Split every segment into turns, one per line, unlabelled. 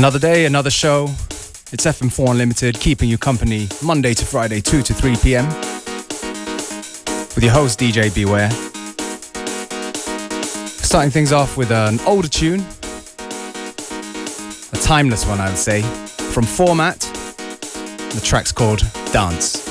Another day, another show. It's FM4 Unlimited, keeping you company Monday to Friday, 2 to 3 p.m. With your host, DJ Beware. Starting things off with an older tune, a timeless one, I would say, from Format. The track's called Dance.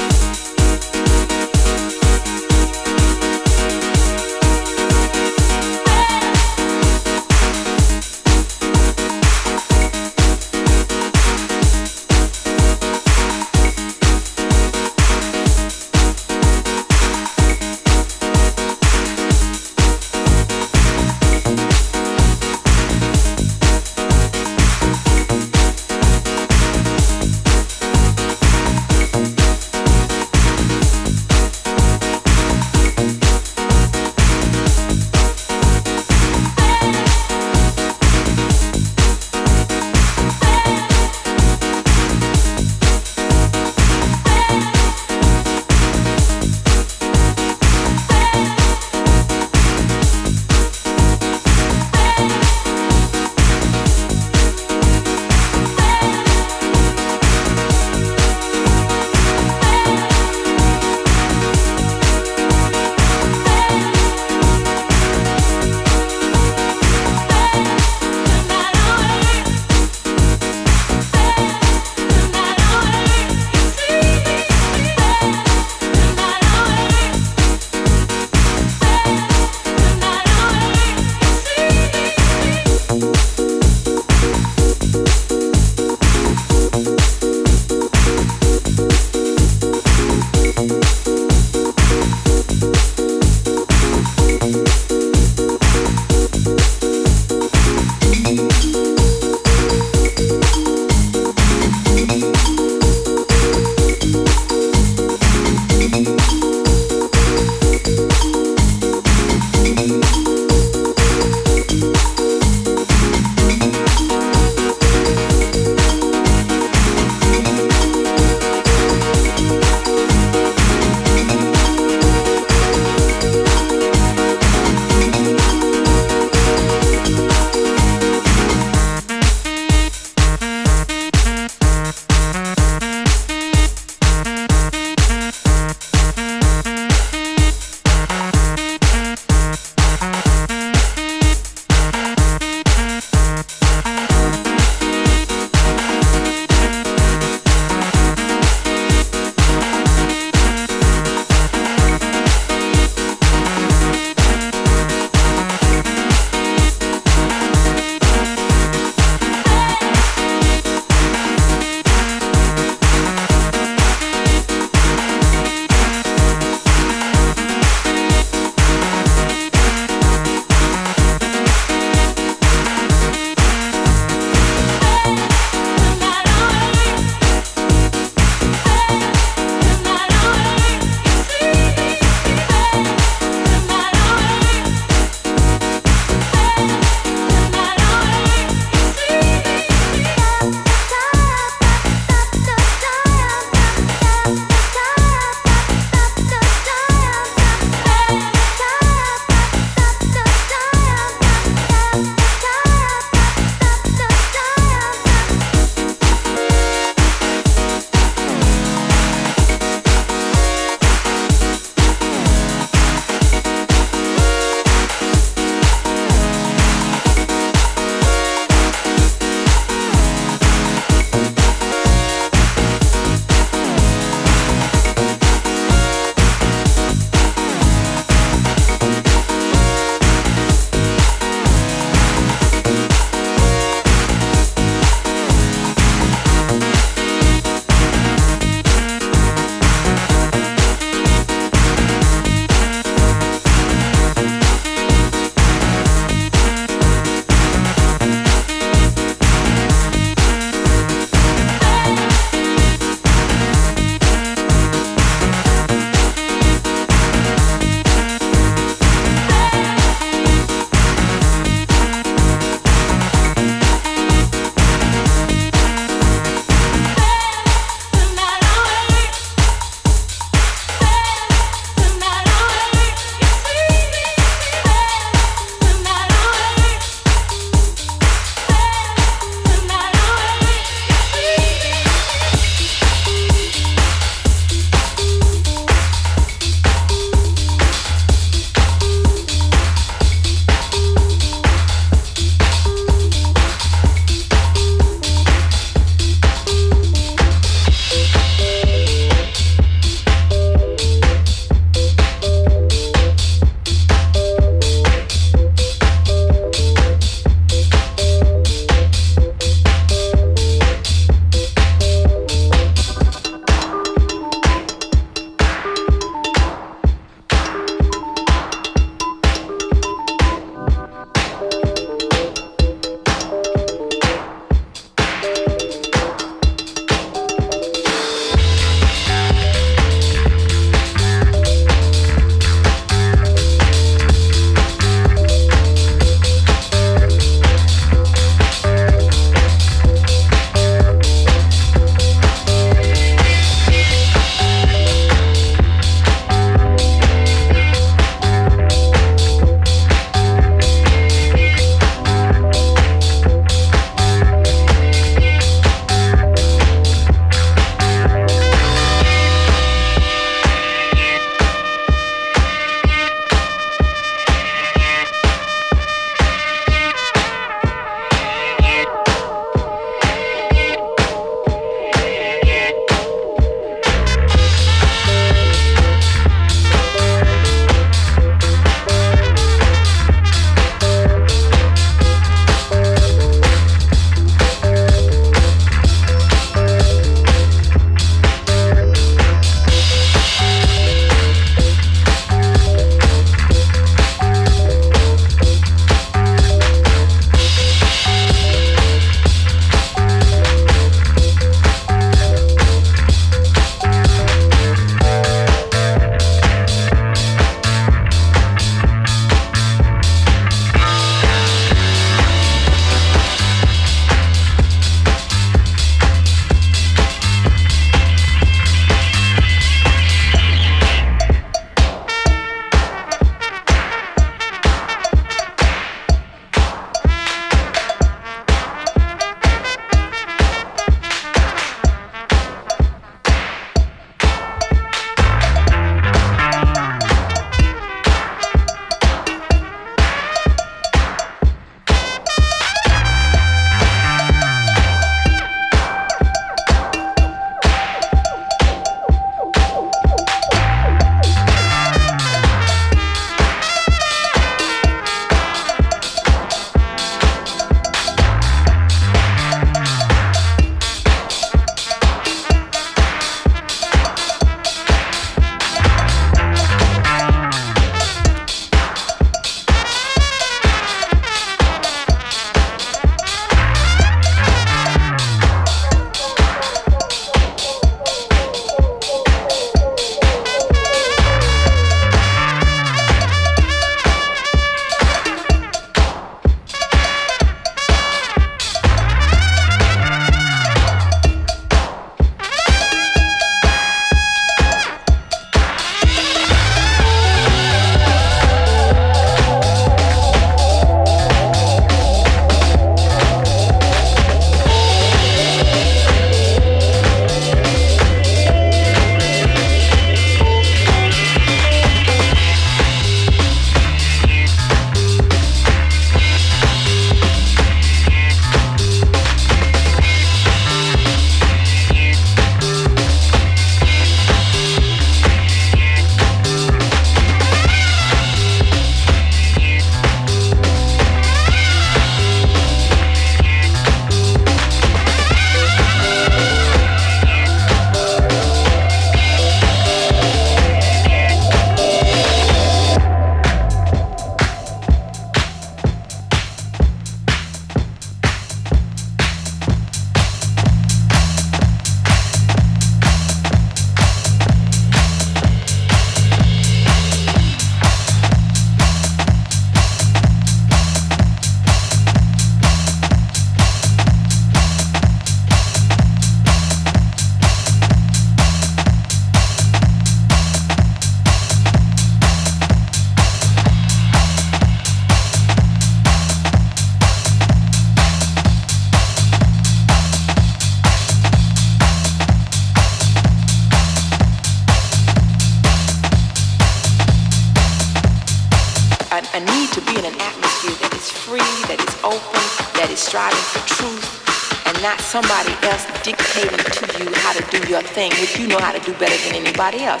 Better else.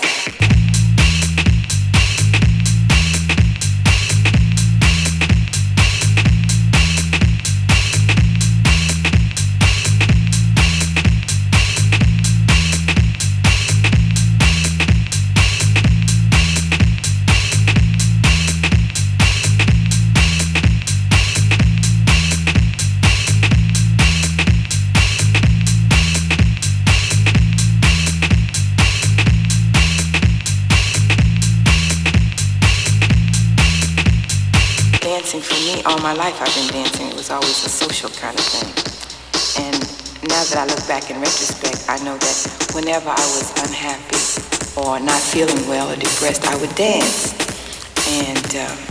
Back in retrospect, I know that whenever I was unhappy or not feeling well or depressed, I would dance. And um,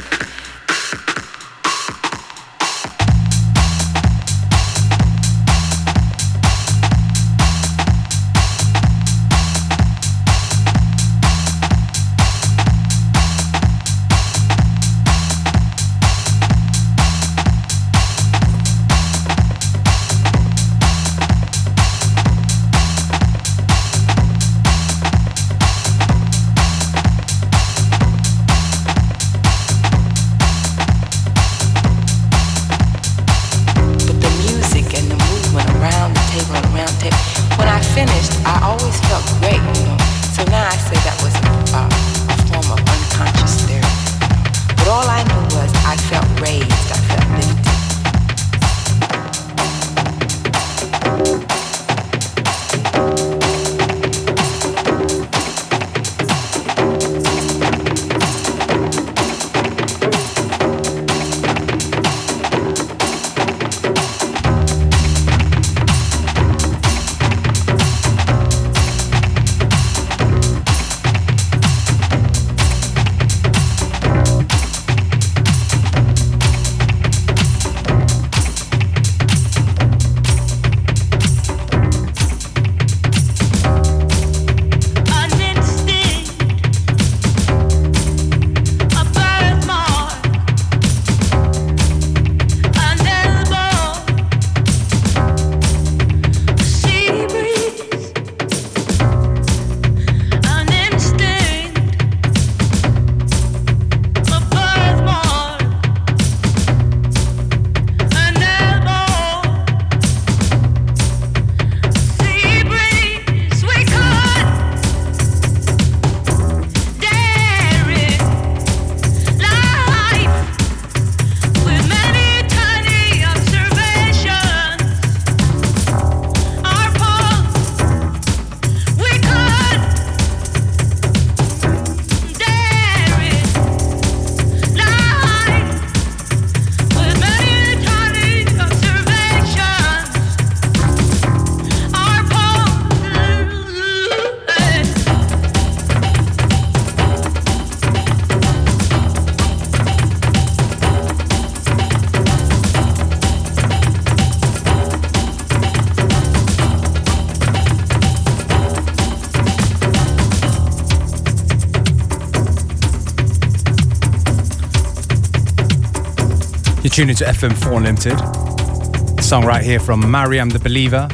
Tuning to FM4 Unlimited. song right here from Mariam the Believer.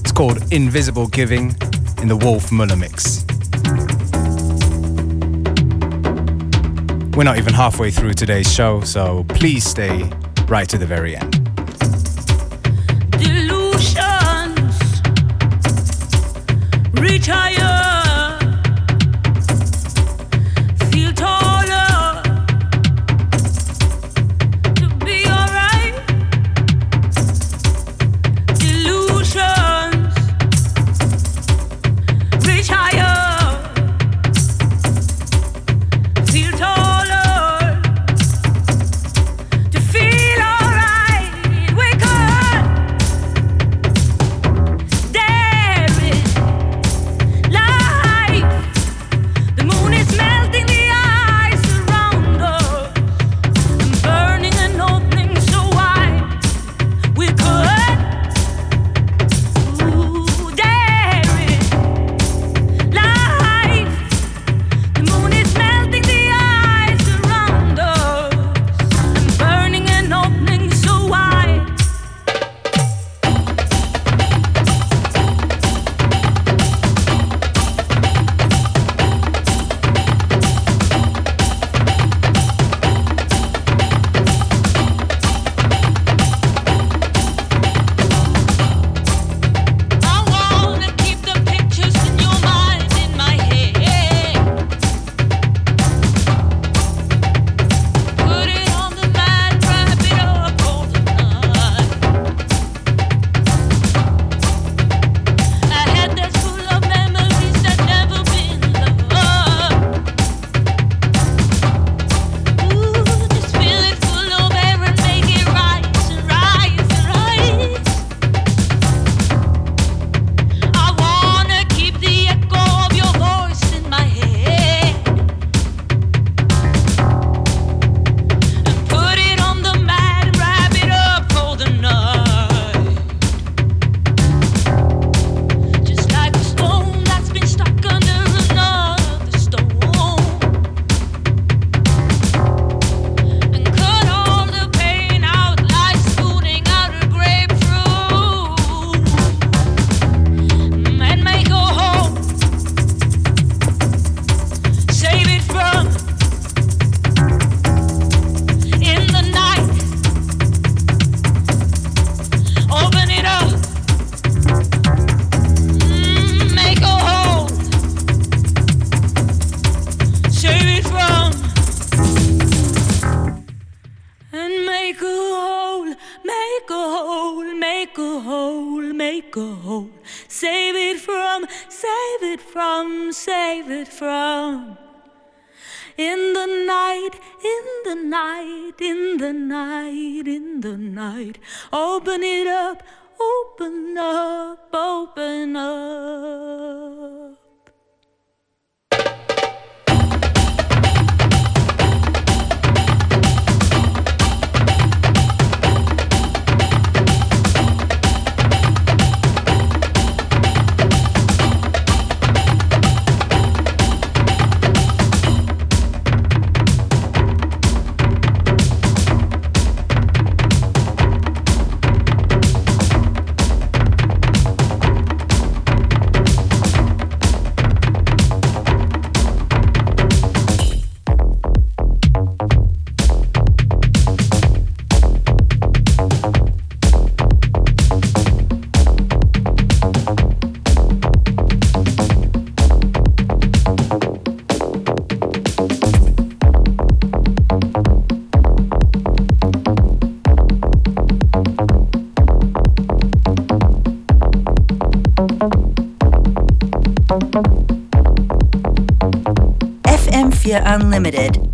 It's called Invisible Giving in the Wolf Muller mix. We're not even halfway through today's show, so please stay right to the very end.
Open it up, open up, open up.
Unlimited.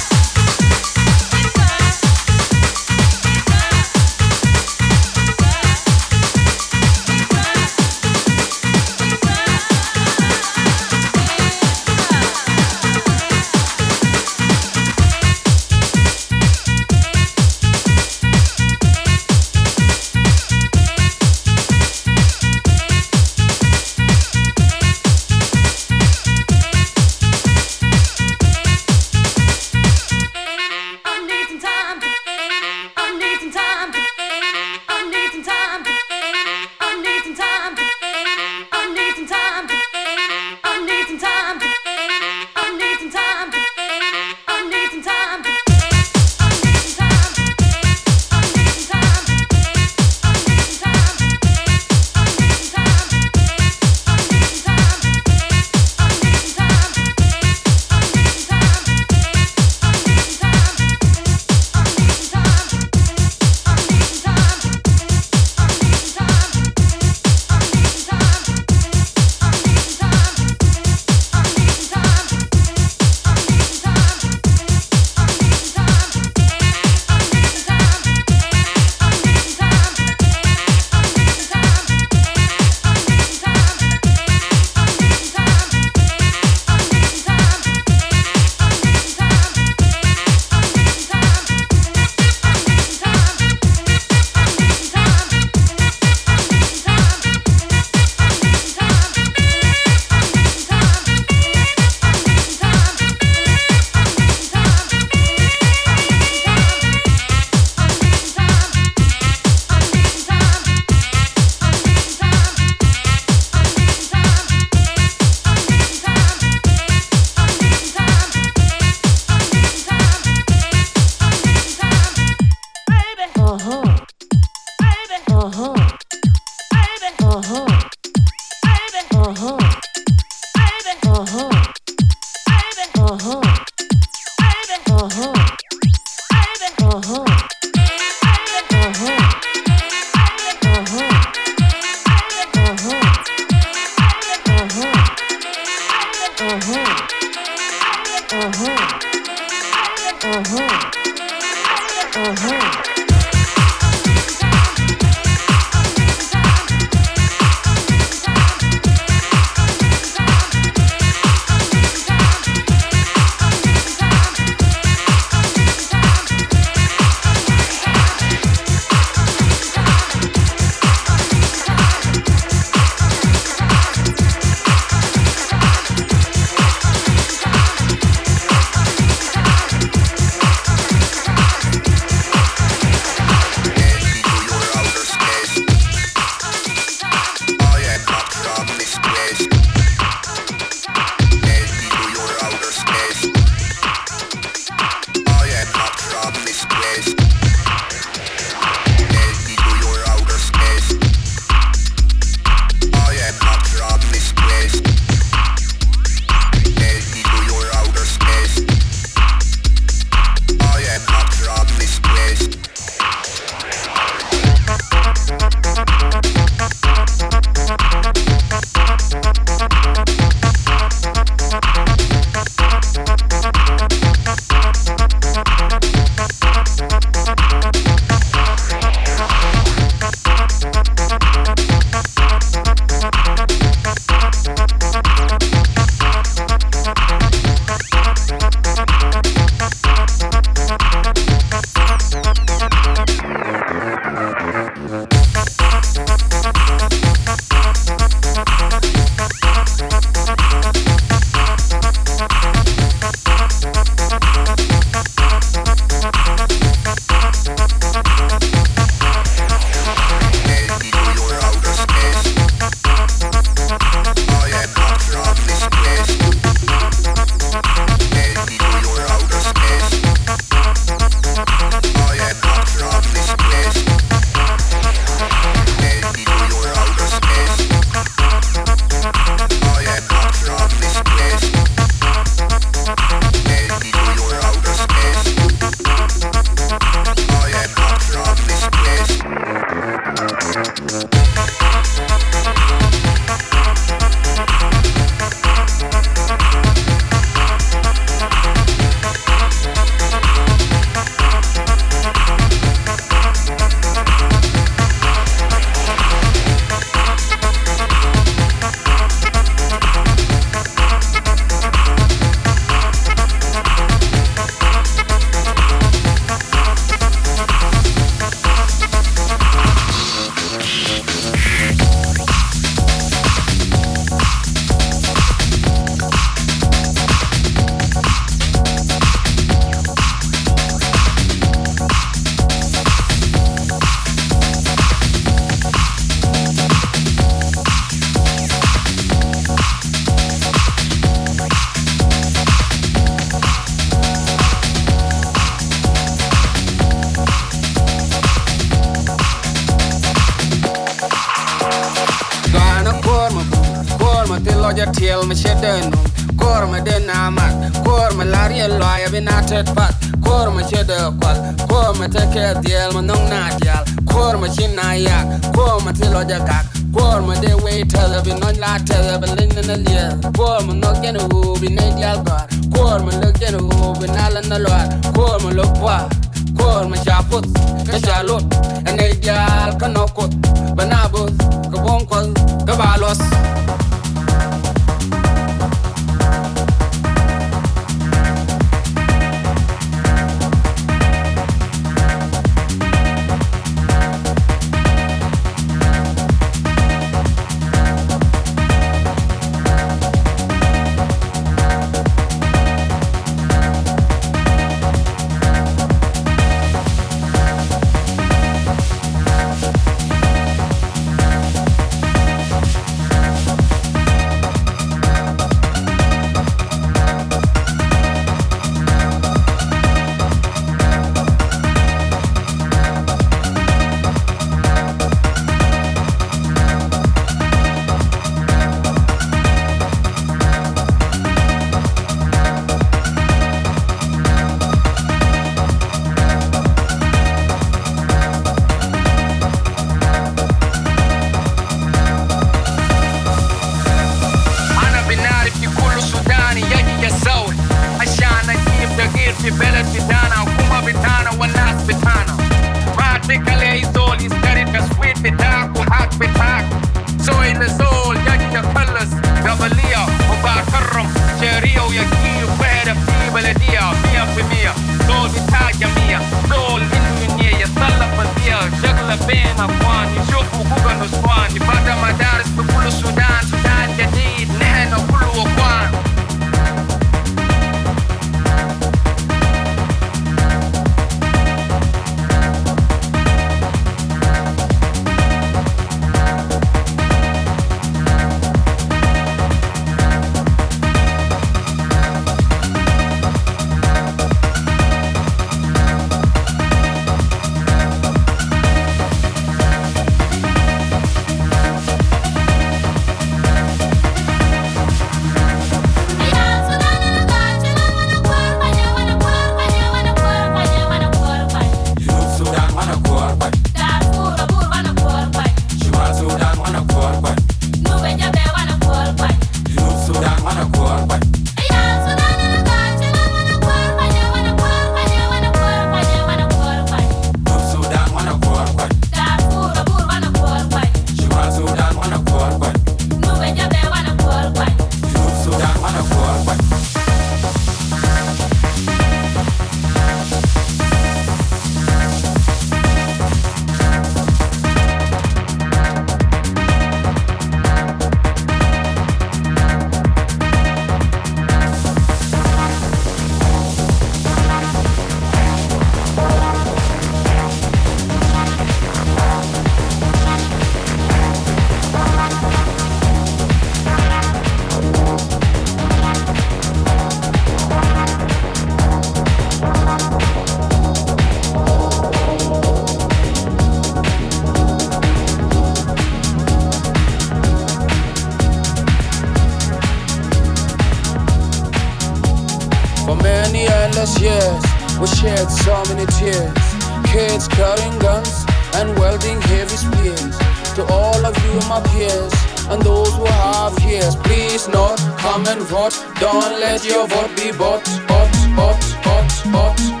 your Wort wie Bot, Bot, Bot, Bot, Bot.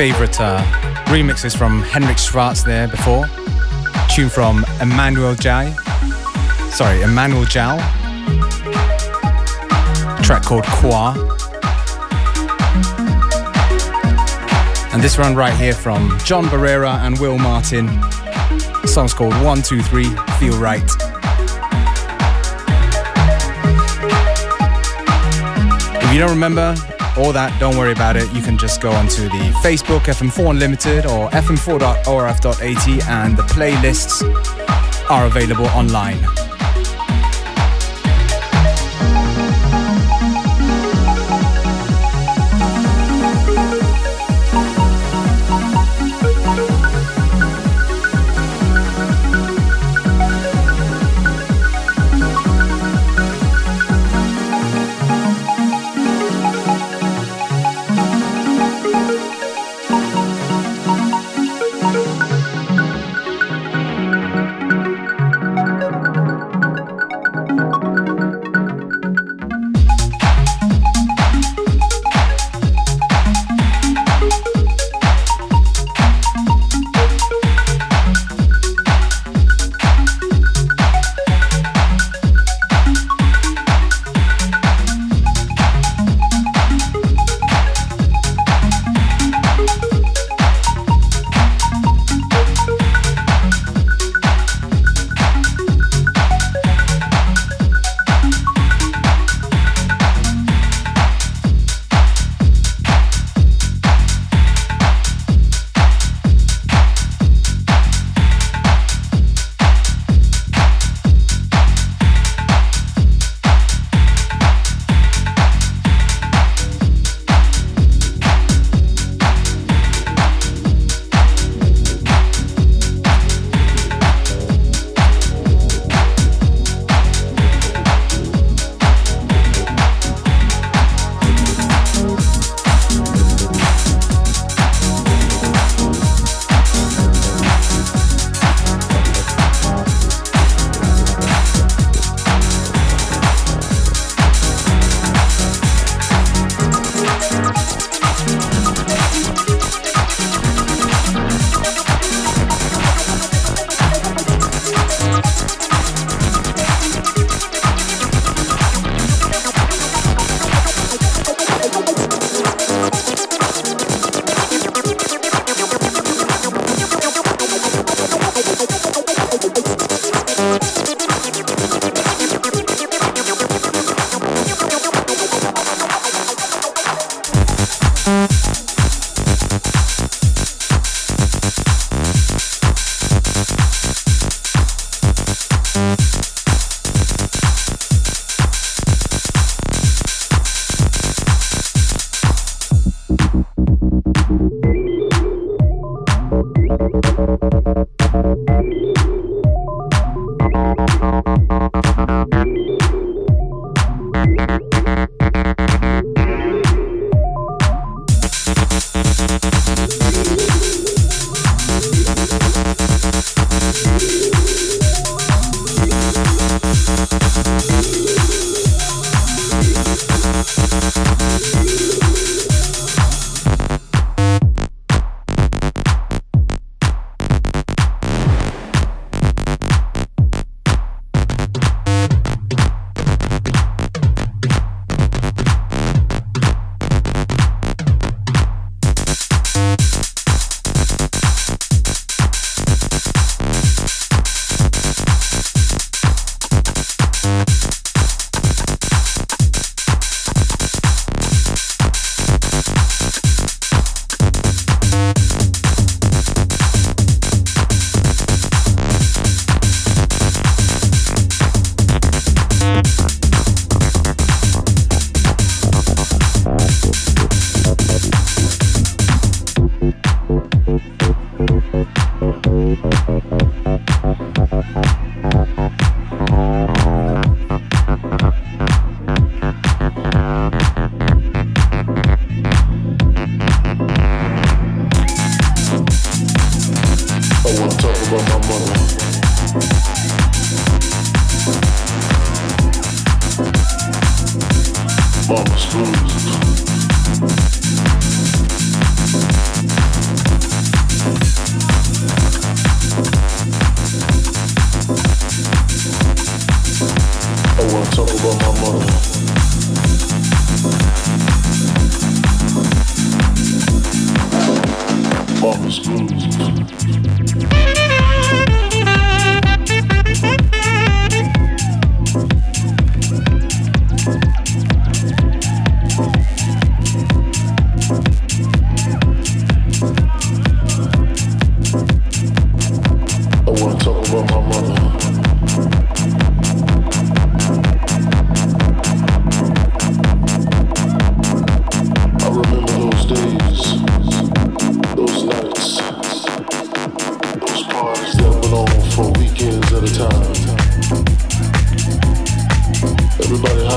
Favorite uh, remixes from Henrik Schwarz there before. Tune from Emmanuel Jai. Sorry, Emmanuel Jal. Track called Kuar. And this one right here from John Barrera and Will Martin. The song's called 123 Feel Right. If you don't remember, all that, don't worry about it. You can just go onto the Facebook FM4 Unlimited or fm4.orf.at and the playlists are available online.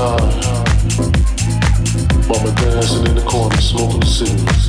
Although the rhythm has changed, spirit is the same.